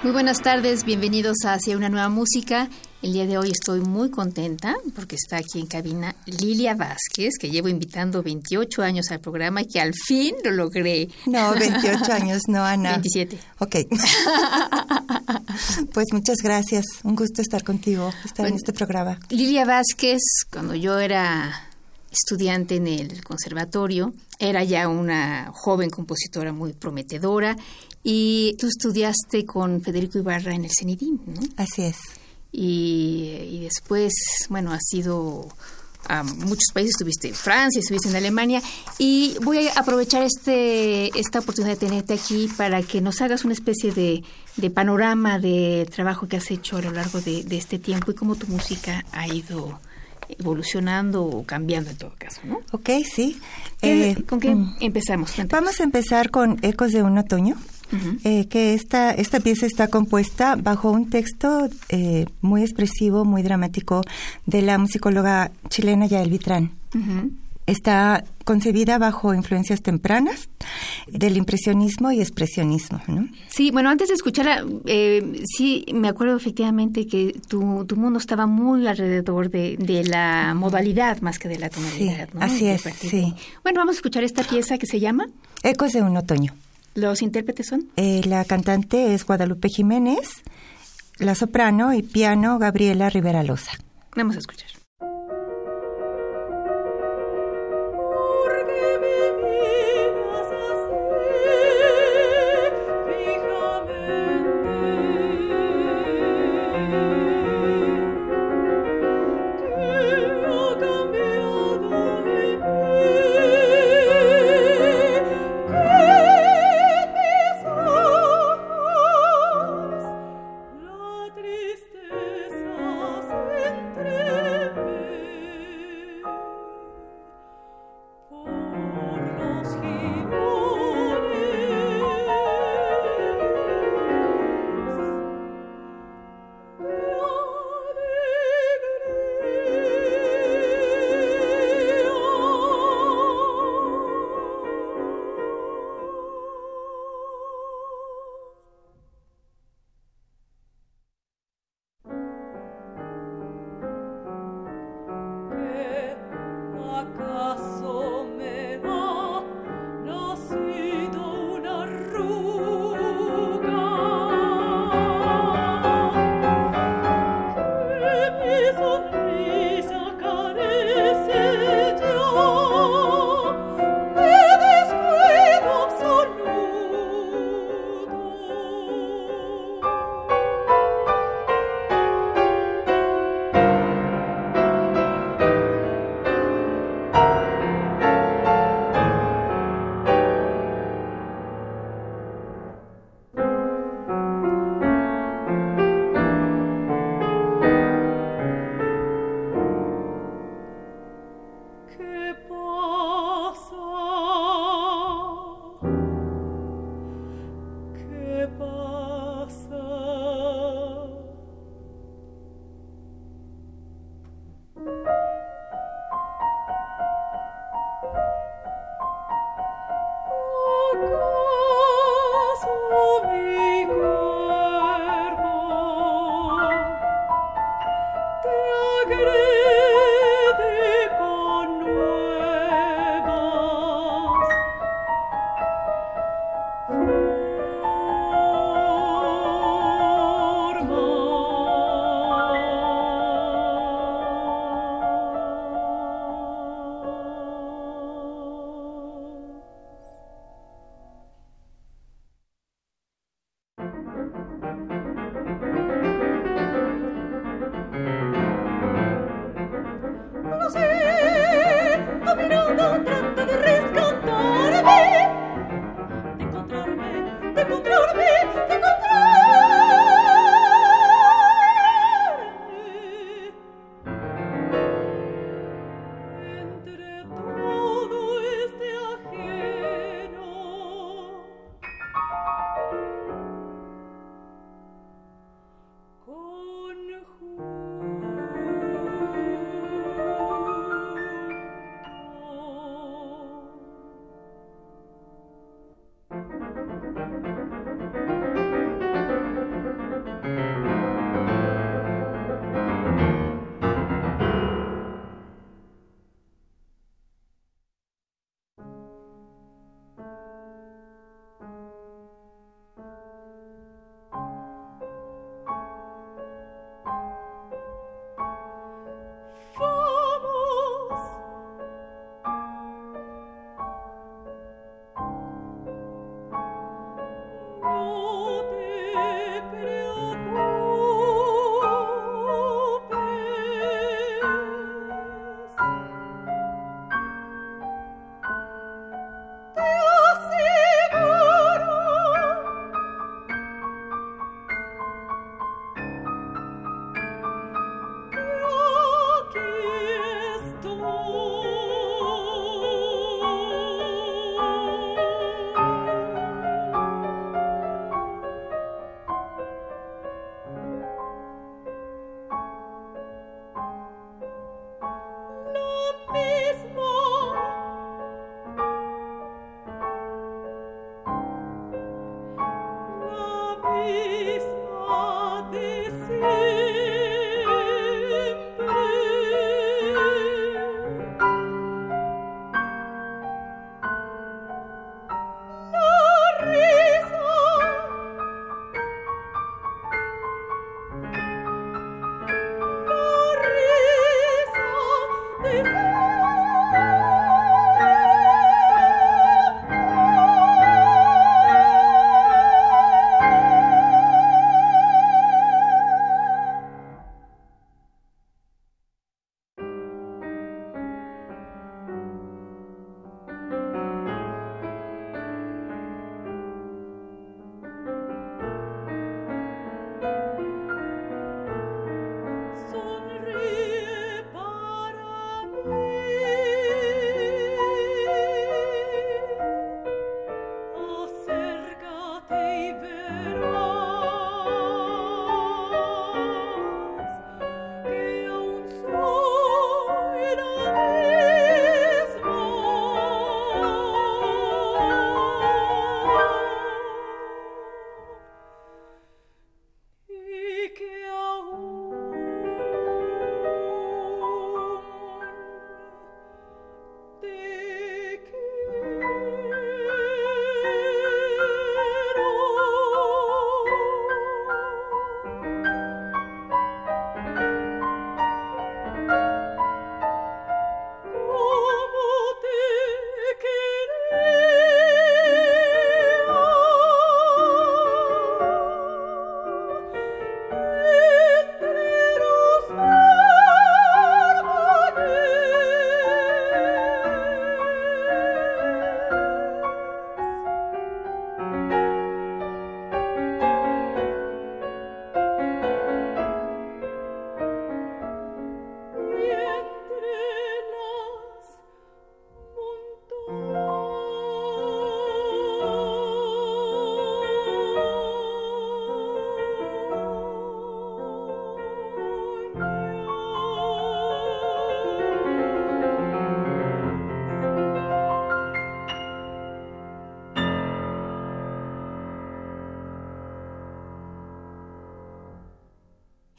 Muy buenas tardes, bienvenidos a Hacia una nueva música. El día de hoy estoy muy contenta porque está aquí en cabina Lilia Vázquez, que llevo invitando 28 años al programa y que al fin lo logré. No, 28 años, no, Ana. 27. Ok. pues muchas gracias. Un gusto estar contigo, estar en este programa. Lilia Vázquez, cuando yo era estudiante en el conservatorio, era ya una joven compositora muy prometedora y tú estudiaste con Federico Ibarra en el CENIDIM, ¿no? Así es. Y, después, bueno, has ido a muchos países, estuviste en Francia, estuviste en Alemania y voy a aprovechar este esta oportunidad de tenerte aquí para que nos hagas una especie de, de panorama de trabajo que has hecho a lo largo de, de este tiempo y cómo tu música ha ido evolucionando o cambiando en todo caso, ¿no? Ok, sí. Eh, ¿Con qué mm, empezamos? Vamos a empezar con Ecos de un otoño. Eh, que esta, esta pieza está compuesta bajo un texto eh, muy expresivo, muy dramático de la musicóloga chilena Yael Vitrán. Está concebida bajo influencias tempranas del impresionismo y expresionismo. ¿no? Sí, bueno, antes de escucharla, eh, sí me acuerdo efectivamente que tu, tu mundo estaba muy alrededor de, de, la modalidad más que de la tonalidad. Sí, Así es, sí. Bueno, vamos a escuchar esta pieza que se llama Ecos de un otoño. ¿Los intérpretes son? Eh, la cantante es Guadalupe Jiménez, la soprano y piano Gabriela Rivera Loza. Vamos a escuchar.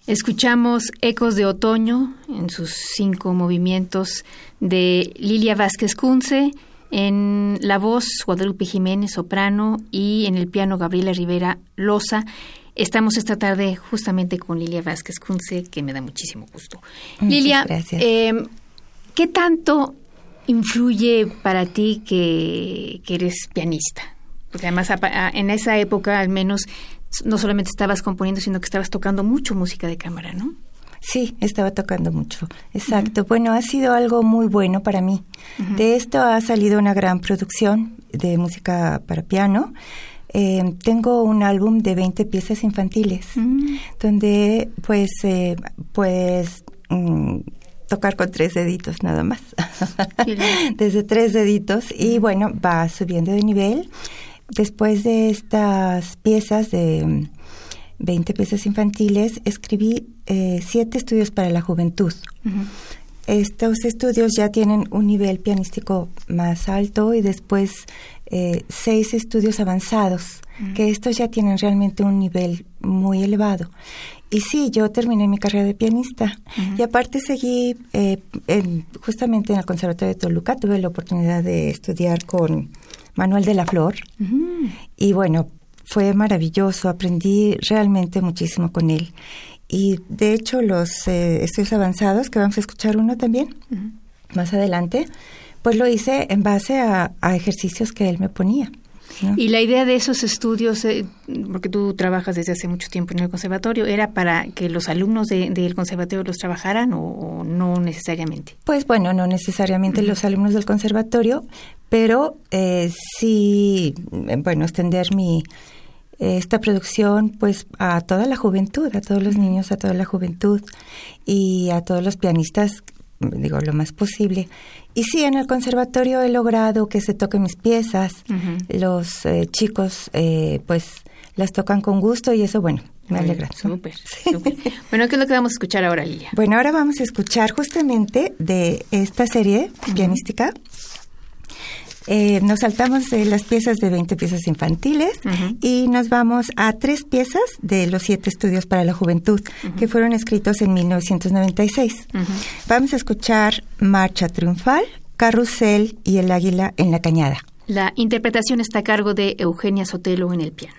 Escuchamos Ecos de Otoño en sus cinco movimientos de Lilia Vázquez Cunce, en la voz Guadalupe Jiménez, soprano, y en el piano Gabriela Rivera Loza. Estamos esta tarde justamente con Lilia Vázquez Cunce, que me da muchísimo gusto. Lilia, em, ¿qué tanto influye para ti que, que eres pianista? Porque además en esa época al menos no solamente estabas componiendo, sino que estabas tocando mucho música de cámara, ¿no? Sí, estaba tocando mucho. Exacto. Bueno, ha sido algo muy bueno para mí. De esto ha salido una gran producción de música para piano. Eh, tengo un álbum de 20 piezas infantiles, mm. donde pues, eh, pues mm, tocar con tres deditos nada más. Desde tres deditos. Y bueno, va subiendo de nivel después de estas piezas de 20 mm, piezas infantiles, escribí eh, siete estudios para la juventud. Estos estudios ya tienen un nivel pianístico más alto y después eh, seis estudios avanzados, que estos ya tienen realmente un nivel muy elevado. Y sí, yo terminé mi carrera de pianista y aparte seguí eh, justamente en el Conservatorio de Toluca, tuve la oportunidad de estudiar con Manuel de la Flor. Y bueno, fue maravilloso, aprendí realmente muchísimo con él. Y de hecho los eh, estudios avanzados, que vamos a escuchar uno también más adelante, pues lo hice en base a ejercicios que él me ponía. Y la idea de esos estudios, eh, porque tú trabajas desde hace mucho tiempo en el conservatorio, ¿era para que los alumnos del conservatorio los trabajaran o, no necesariamente? Pues bueno, no necesariamente los alumnos del conservatorio, pero eh, sí, eh, bueno, extender mi esta producción pues a toda la juventud, a todos los niños, a toda la juventud y a todos los pianistas digo, lo más posible. Y sí, en el conservatorio he logrado que se toquen mis piezas. Los eh, chicos, eh, pues, las tocan con gusto y eso, bueno, me alegra. Súper, Bueno, ¿qué es lo que vamos a escuchar ahora, Lilia? Bueno, ahora vamos a escuchar justamente de esta serie pianística eh, nos saltamos de las piezas de 20 piezas infantiles y nos vamos a tres piezas de los siete estudios para la juventud que fueron escritos en 1996. Vamos a escuchar Marcha Triunfal, Carrusel y El Águila en la Cañada. La interpretación está a cargo de Eugenia Sotelo en el piano.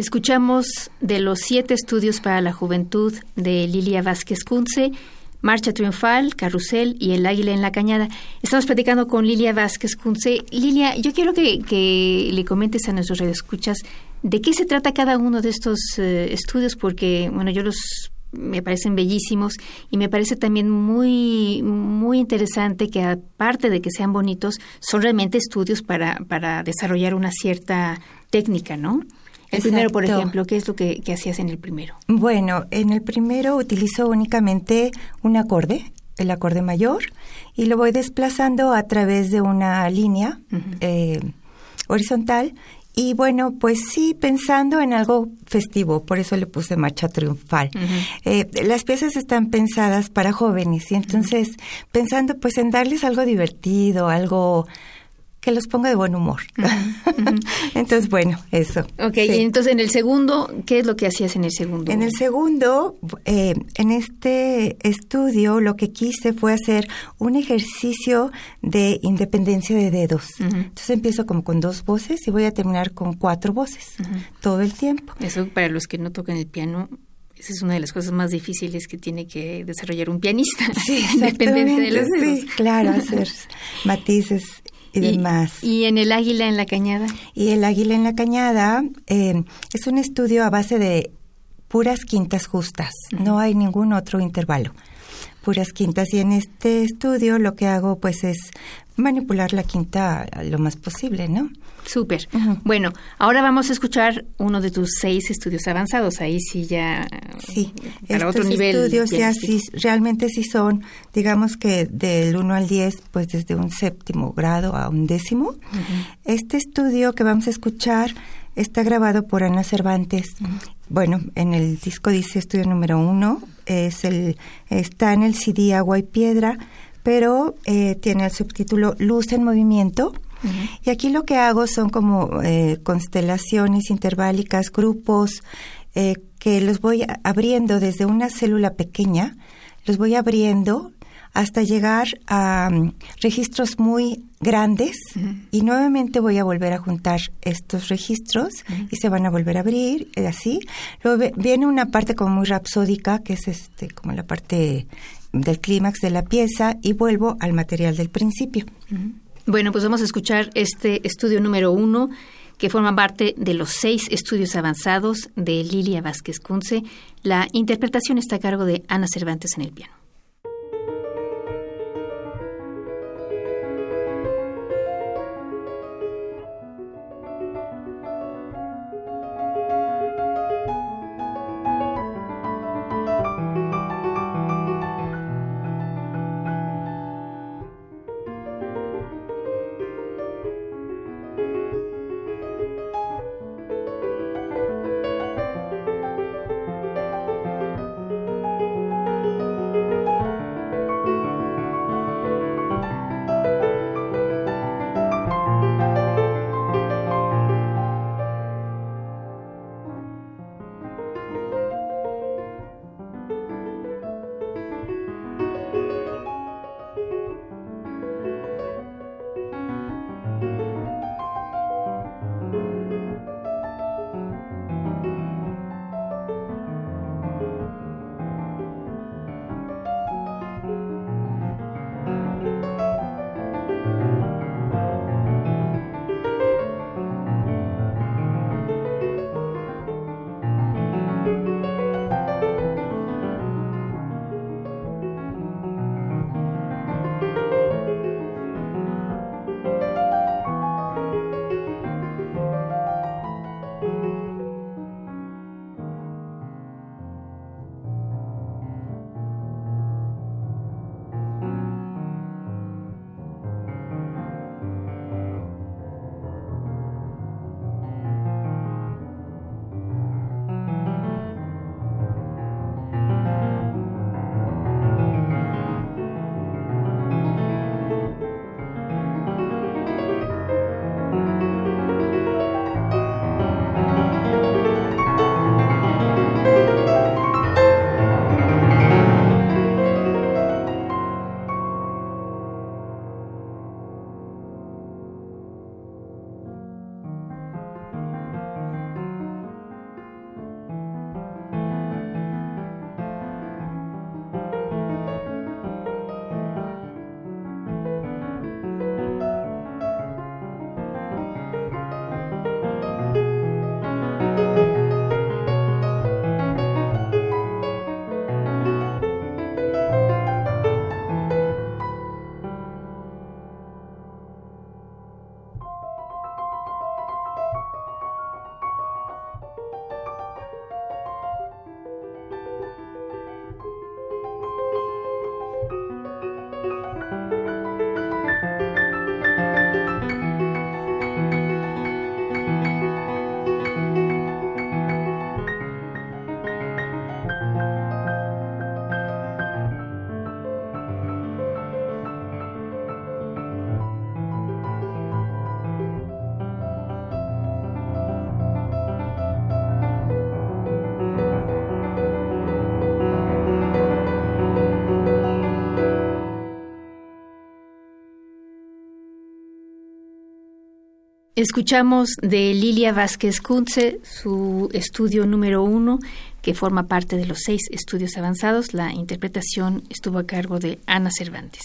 Escuchamos de los siete estudios para la juventud de Lilia Vázquez Kunze, Marcha Triunfal, Carrusel y El Águila en la Cañada. Estamos platicando con Lilia Vázquez Kunze. Lilia, yo quiero que, le comentes a nuestros radioescuchas de qué se trata cada uno de estos eh, estudios, porque, bueno, yo los me parecen bellísimos y me parece también muy muy interesante que aparte de que sean bonitos son realmente estudios para para desarrollar una cierta técnica, ¿no? El primero, por ejemplo, ¿qué es lo que, hacías en el primero? Bueno, en el primero utilizo únicamente un acorde, el acorde mayor, y lo voy desplazando a través de una línea eh, horizontal. Y bueno, pues sí, pensando en algo festivo, por eso le puse marcha triunfal. Eh, las piezas están pensadas para jóvenes y entonces pensando pues en darles algo divertido, algo que los ponga de buen humor. entonces, bueno, eso. Ok, y entonces en el segundo, ¿qué es lo que hacías en el segundo? En el segundo, eh, en este estudio, lo que quise fue hacer un ejercicio de independencia de dedos. Entonces empiezo como con dos voces y voy a terminar con cuatro voces todo el tiempo. Eso para los que no tocan el piano esa es una de las cosas más difíciles que tiene que desarrollar un pianista. Sí, independencia de los dedos. Sí, claro, hacer matices y, demás. ¿Y en el águila en la cañada? Y el águila en la cañada eh, es un estudio a base de puras quintas justas, no hay ningún otro intervalo, puras quintas. Y en este estudio lo que hago pues es manipular la quinta lo más posible, ¿no? Súper. Bueno, ahora vamos a escuchar uno de tus seis estudios avanzados. Ahí sí ya. Sí, para otro nivel. estudios ya sí, realmente sí son, digamos que del 1 al 10, pues desde un séptimo grado a un décimo. Este estudio que vamos a escuchar está grabado por Ana Cervantes. Bueno, en el disco dice estudio número uno, es el, está en el CD Agua y Piedra, pero eh, tiene el subtítulo Luz en Movimiento. Y aquí lo que hago son como eh, constelaciones interválicas, grupos eh, que los voy abriendo desde una célula pequeña, los voy abriendo hasta llegar a mm, registros muy grandes y nuevamente voy a volver a juntar estos registros y se van a volver a abrir y así. Luego viene una parte como muy rapsódica que es este como la parte del clímax de la pieza y vuelvo al material del principio. Bueno, pues vamos a escuchar este estudio número uno que forma parte de los seis estudios avanzados de Lilia Vázquez Kunze. La interpretación está a cargo de Ana Cervantes en el piano. Escuchamos de Lilia Vázquez Kunze su estudio número uno, que forma parte de los seis estudios avanzados. La interpretación estuvo a cargo de Ana Cervantes.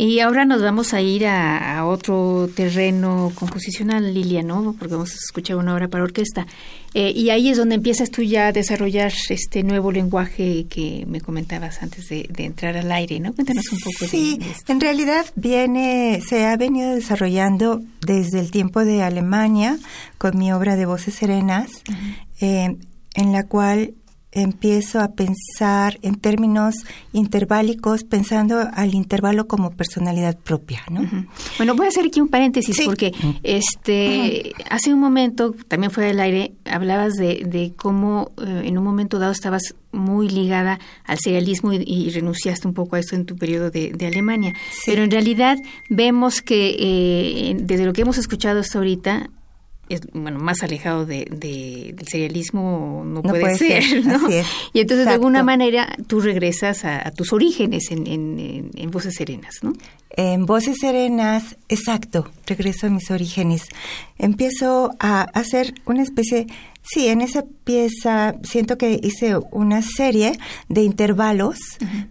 Y ahora nos vamos a ir a, otro terreno composicional, Lilia, ¿no? Porque vamos a escuchar una obra para orquesta. Eh, y ahí es donde empiezas tú ya a desarrollar este nuevo lenguaje que me comentabas antes de, entrar al aire, ¿no? Cuéntanos un poco sí, en realidad viene, se ha venido desarrollando desde el tiempo de Alemania con mi obra de Voces Serenas, eh, en la cual empiezo a pensar en términos interválicos, pensando al intervalo como personalidad propia, ¿no? Bueno, voy a hacer aquí un paréntesis porque este hace un momento, también fue del aire, hablabas de, de cómo eh, en un momento dado estabas muy ligada al serialismo y, renunciaste un poco a esto en tu periodo de, Alemania. Pero en realidad vemos que eh, desde lo que hemos escuchado hasta ahorita, es, bueno, más alejado de, del serialismo no, puede, ser, ¿no? Y entonces de alguna manera tú regresas a, tus orígenes en, en, Voces Serenas, ¿no? En Voces Serenas, exacto, regreso a mis orígenes. Empiezo a hacer una especie, sí, en esa pieza siento que hice una serie de intervalos,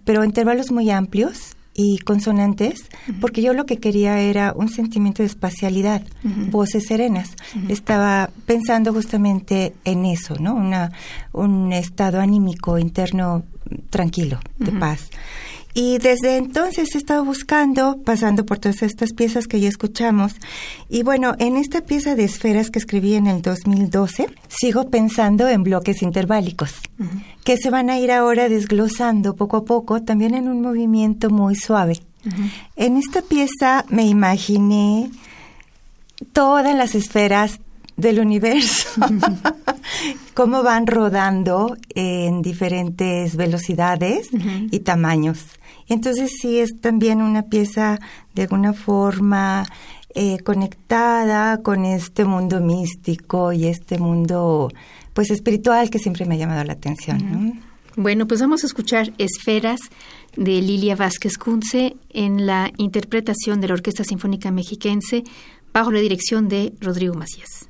pero intervalos muy amplios y consonantes, porque yo lo que quería era un sentimiento de espacialidad, voces serenas. Estaba pensando justamente en eso, ¿no? Una, un estado anímico interno tranquilo, de paz. Y desde entonces he estado buscando, pasando por todas estas piezas que ya escuchamos. Y bueno, en esta pieza de esferas que escribí en el 2012, sigo pensando en bloques interválicos, que se van a ir ahora desglosando poco a poco, también en un movimiento muy suave. En esta pieza me imaginé todas las esferas del universo, cómo van rodando en diferentes velocidades y tamaños. Entonces sí es también una pieza de alguna forma eh, conectada con este mundo místico y este mundo pues espiritual que siempre me ha llamado la atención. Bueno, pues vamos a escuchar Esferas de Lilia Vázquez Kunze en la interpretación de la Orquesta Sinfónica Mexiquense bajo la dirección de Rodrigo Macías.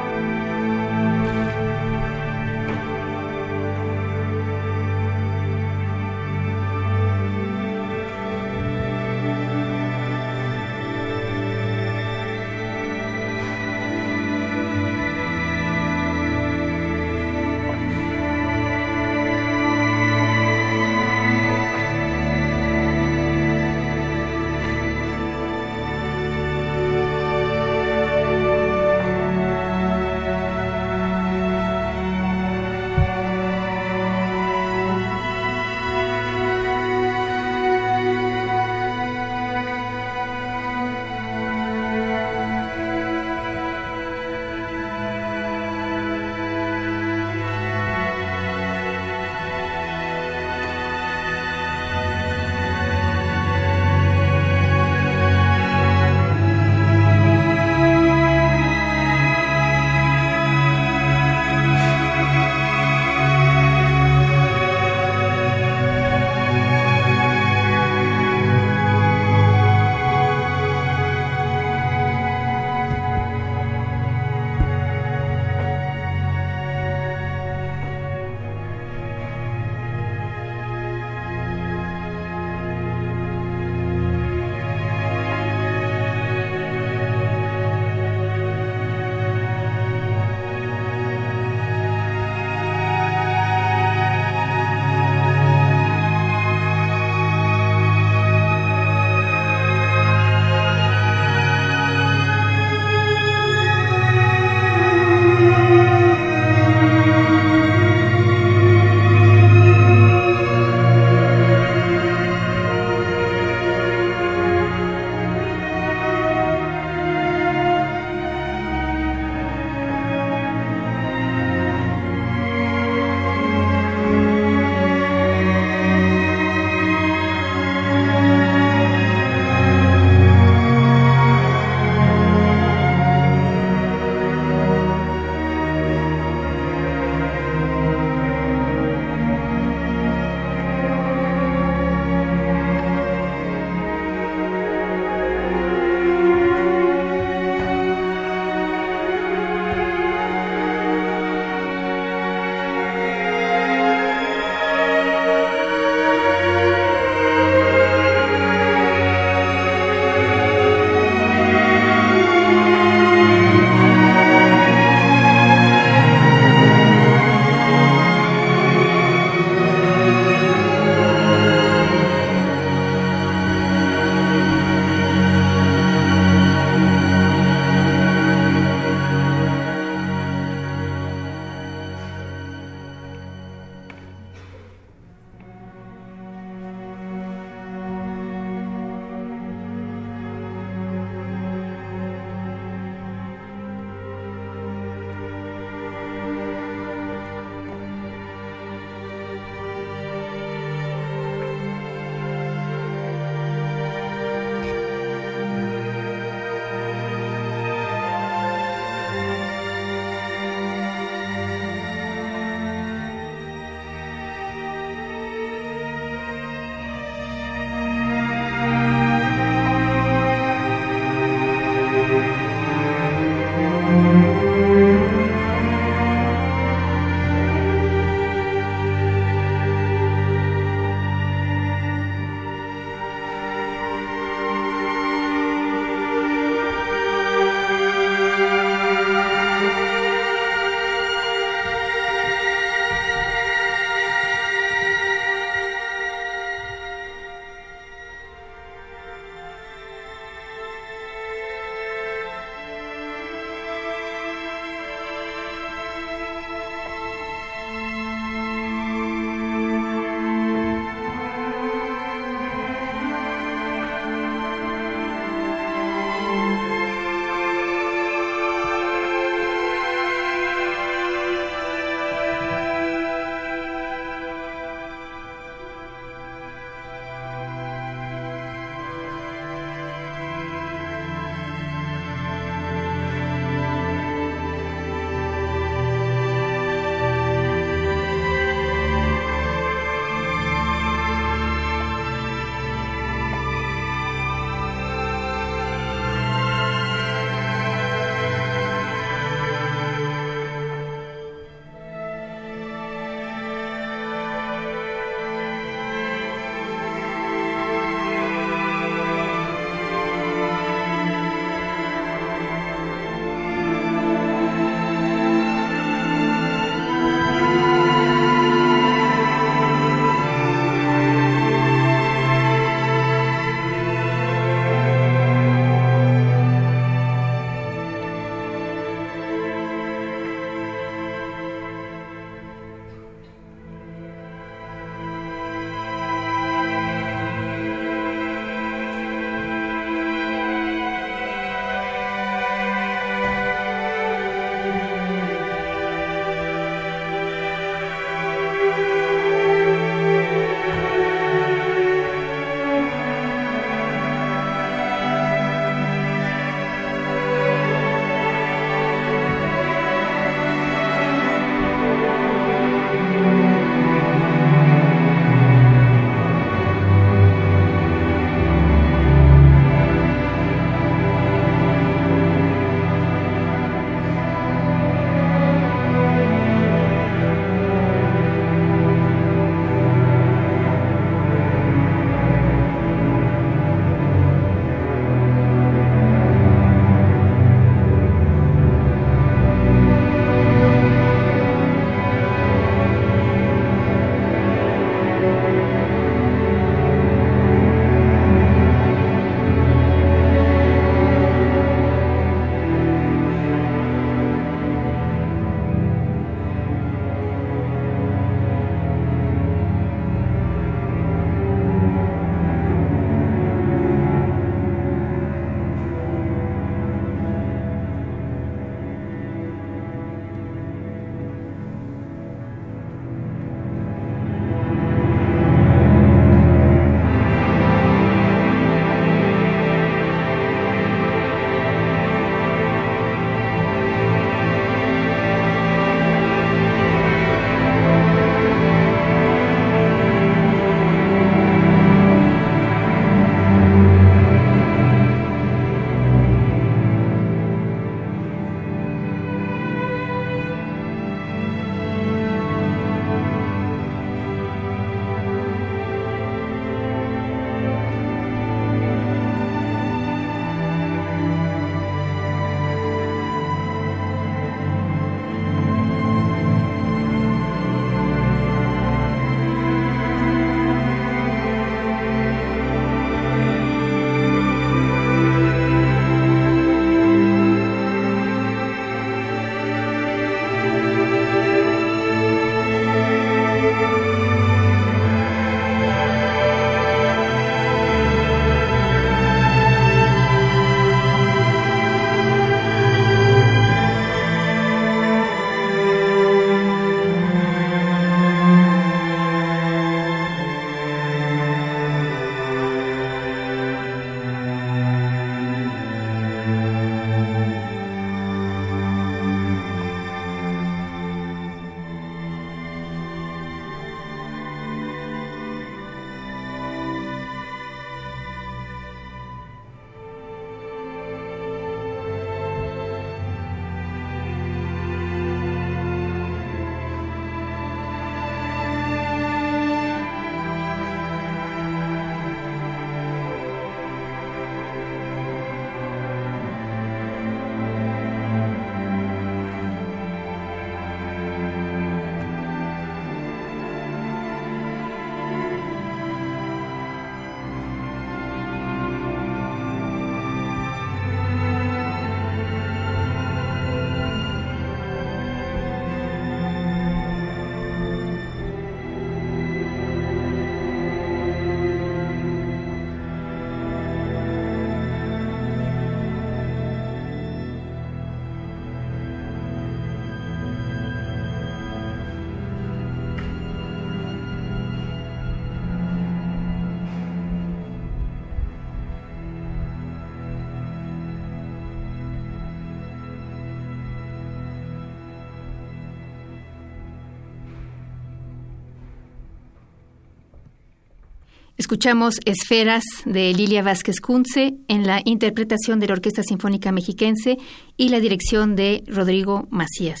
Escuchamos Esferas de Lilia Vázquez Kunze en la interpretación de la Orquesta Sinfónica Mexiquense y la dirección de Rodrigo Macías.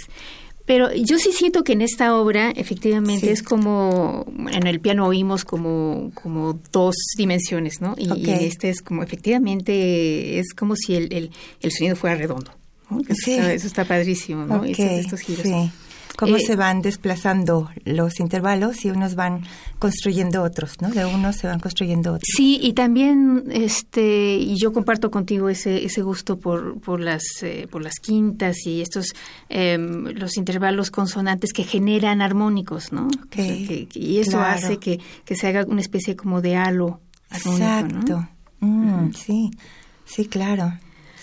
Pero yo sí siento que en esta obra efectivamente es como, en el piano oímos como, como dos dimensiones, ¿no? Y, en este es como, efectivamente, es como si el, el, sonido fuera redondo. Sí. Eso, está, padrísimo, ¿no? estos giros. Sí cómo eh, se van desplazando los intervalos y unos van construyendo otros, ¿no? De unos se van construyendo otros. Sí, y también, este, y yo comparto contigo ese, ese gusto por, por las, eh, por las quintas y estos, em, los intervalos consonantes que generan armónicos, ¿no? y eso hace que, que se haga una especie como de halo armónico, Exacto. Mm, sí, sí, claro.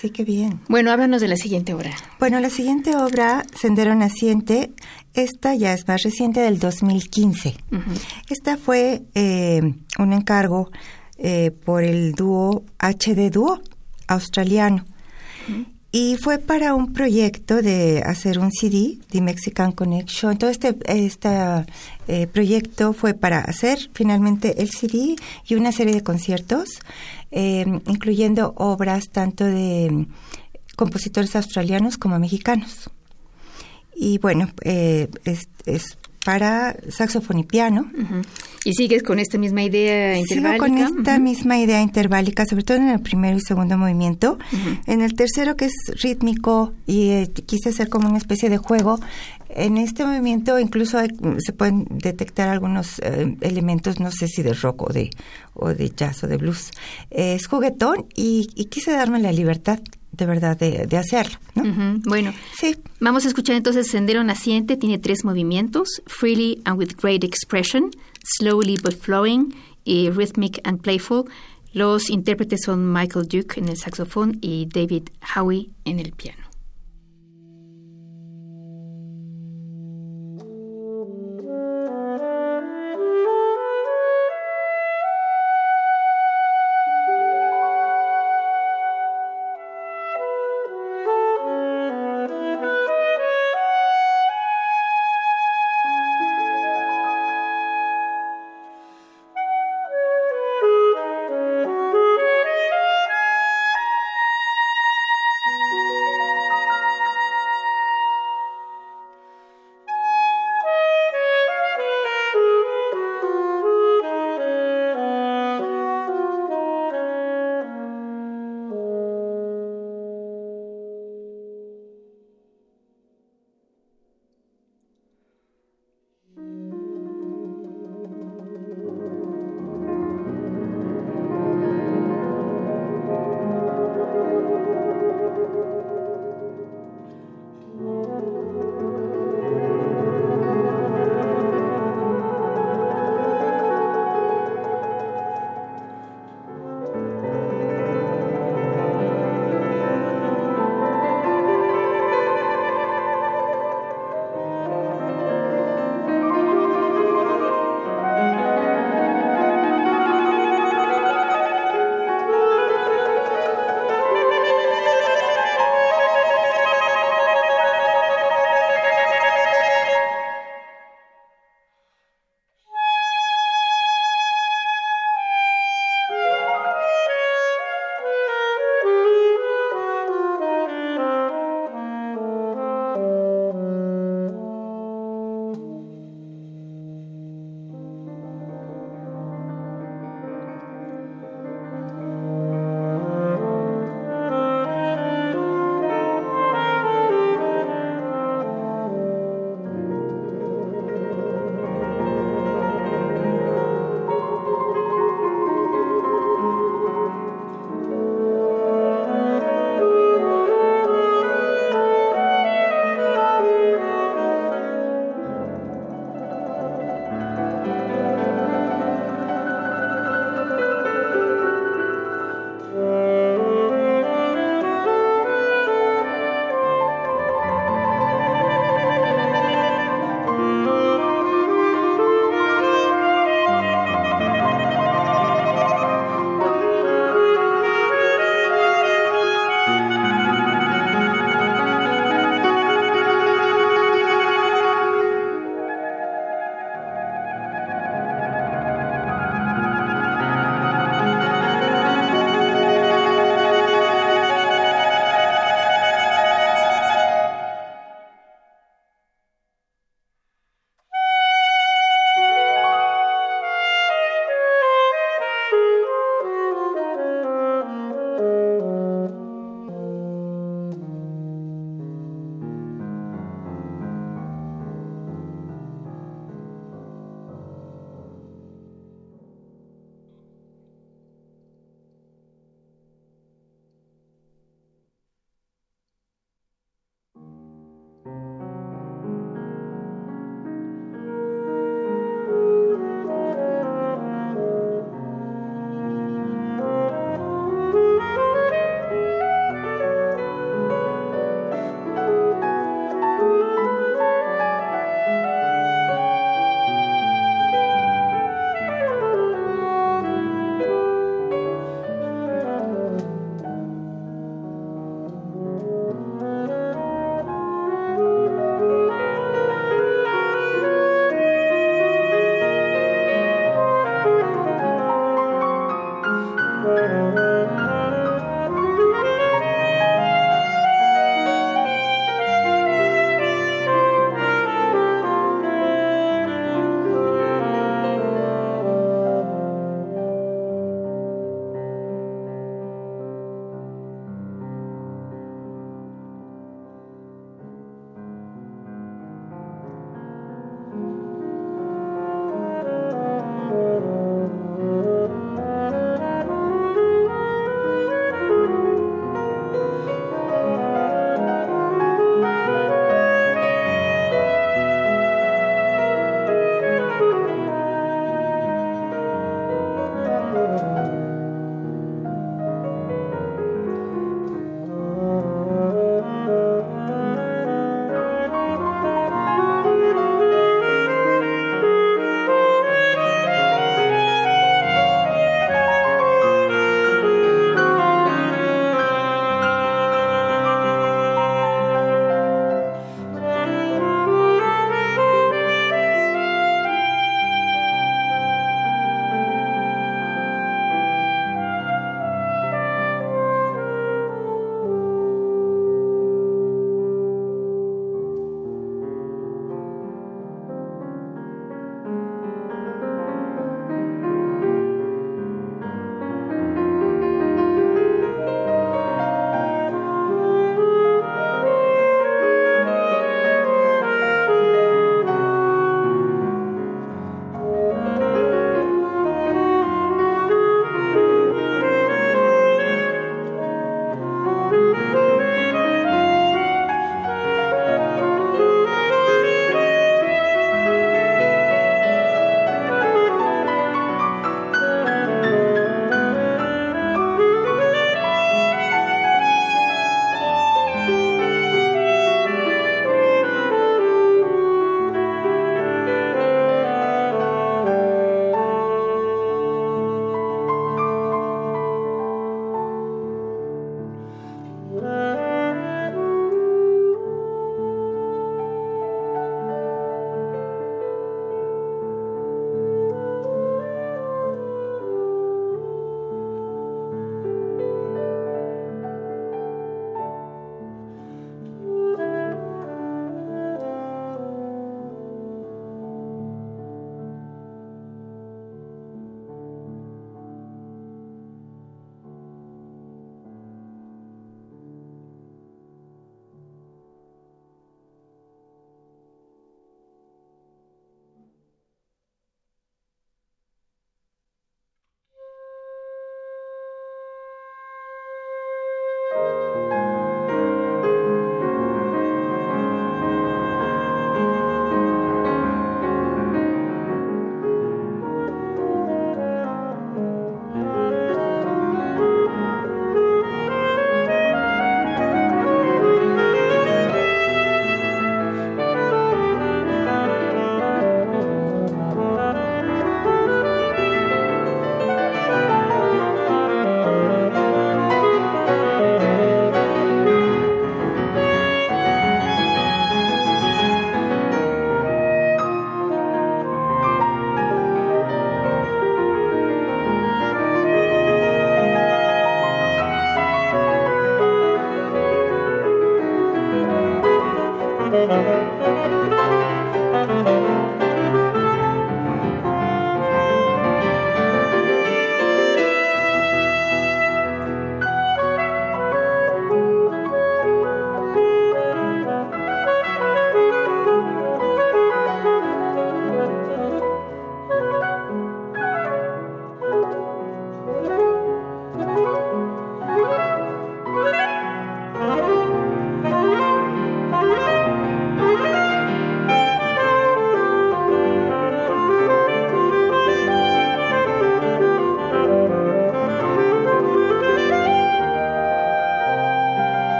Sí, qué bien. Bueno, háblanos de la siguiente obra. Bueno, la siguiente obra, Sendero Naciente, esta ya es más reciente del 2015. Esta fue eh, un encargo eh, por el dúo HD Dúo australiano. Y fue para un proyecto de hacer un CD, The Mexican Connection. Todo este, este eh, proyecto fue para hacer finalmente el CD y una serie de conciertos, eh, incluyendo obras tanto de compositores australianos como mexicanos. Y bueno, eh, es, es para saxofón y piano. ¿Y sigues con esta misma idea interválica? Sigo con esta misma idea interválica, sobre todo en el primero y segundo movimiento. En el tercero, que es rítmico, y eh, quise hacer como una especie de juego. En este movimiento incluso se pueden detectar algunos eh, elementos, no sé si de rock o de, o de jazz o de blues. es juguetón y, y quise darme la libertad de verdad de, hacerlo. Bueno, sí. vamos a escuchar entonces Sendero Naciente, tiene tres movimientos, Freely and with Great Expression, Slowly but Flowing y Rhythmic and Playful. Los intérpretes son Michael Duke en el saxofón y David Howie en el piano.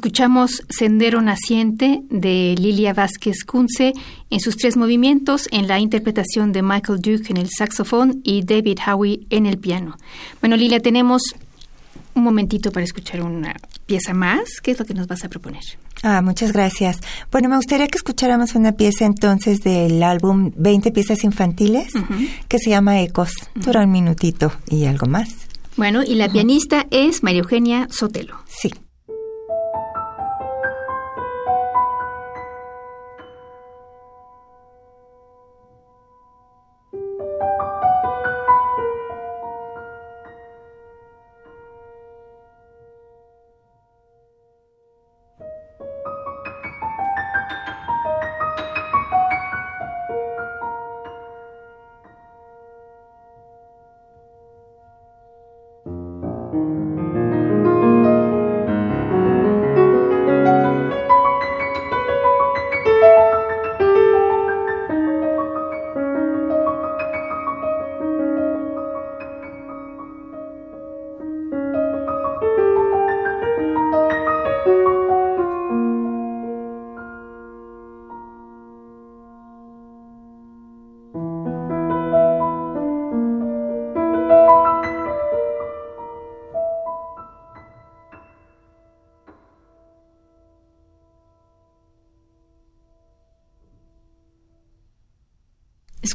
Escuchamos Sendero Naciente de Lilia Vázquez Kunze en sus tres movimientos en la interpretación de Michael Duke en el saxofón y David Howie en el piano. Bueno, Lilia, tenemos un momentito para escuchar una pieza más. ¿Qué es lo que nos vas a proponer? Ah, muchas gracias. Bueno, me gustaría que escucháramos una pieza entonces del álbum 20 piezas infantiles que se llama Ecos. Dura un minutito y algo más. Bueno, y la pianista es María Eugenia Sotelo. Sí.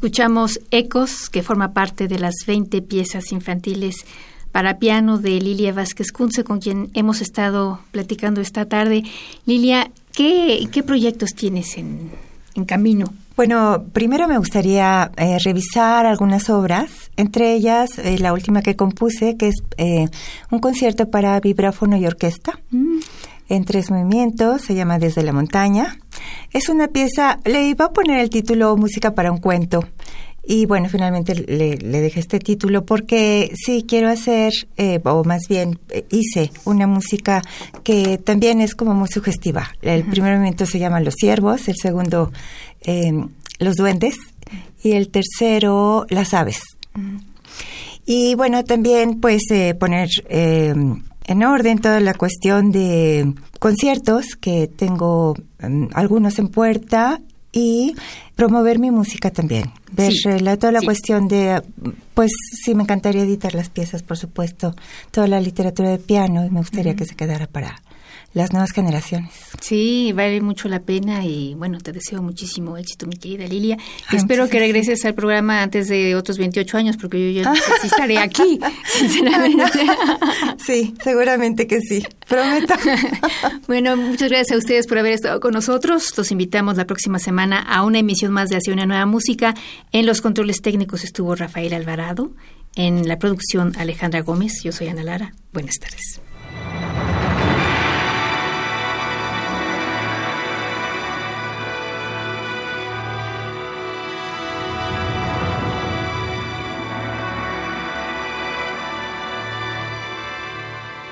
Escuchamos Ecos, que forma parte de las 20 piezas infantiles para piano de Lilia Vázquez Kunze, con quien hemos estado platicando esta tarde. Lilia, ¿qué, proyectos tienes en, camino? Bueno, primero me gustaría eh, revisar algunas obras, entre ellas eh, la última que compuse, que es eh, un concierto para vibráfono y orquesta. Mm en tres movimientos, se llama Desde la montaña. Es una pieza, le iba a poner el título Música para un cuento. Y bueno, finalmente le, dejé este título porque sí quiero hacer, eh, o más bien eh, hice una música que también es como muy sugestiva. El primer movimiento se llama Los Ciervos, el segundo em, Los Duendes y el tercero Las Aves. Y bueno, también pues eh, poner em, en orden toda la cuestión de conciertos, que tengo mm, algunos en puerta, y promover mi música también. Ver la, toda la cuestión de, pues sí, me encantaría editar las piezas, por supuesto, toda la literatura de piano, y me gustaría que se quedara para las nuevas generaciones. Sí, vale mucho la pena y bueno, te deseo muchísimo éxito, mi querida Lilia. Espero que regreses al programa antes de otros 28 años porque yo ya no sé si estaré aquí, sinceramente. Sí, seguramente que sí, prometo. bueno, muchas gracias a ustedes por haber estado con nosotros. Los invitamos la próxima semana a una emisión más de Hacia una nueva música. En los controles técnicos estuvo Rafael Alvarado, en la producción Alejandra Gómez. Yo soy Ana Lara. Buenas tardes.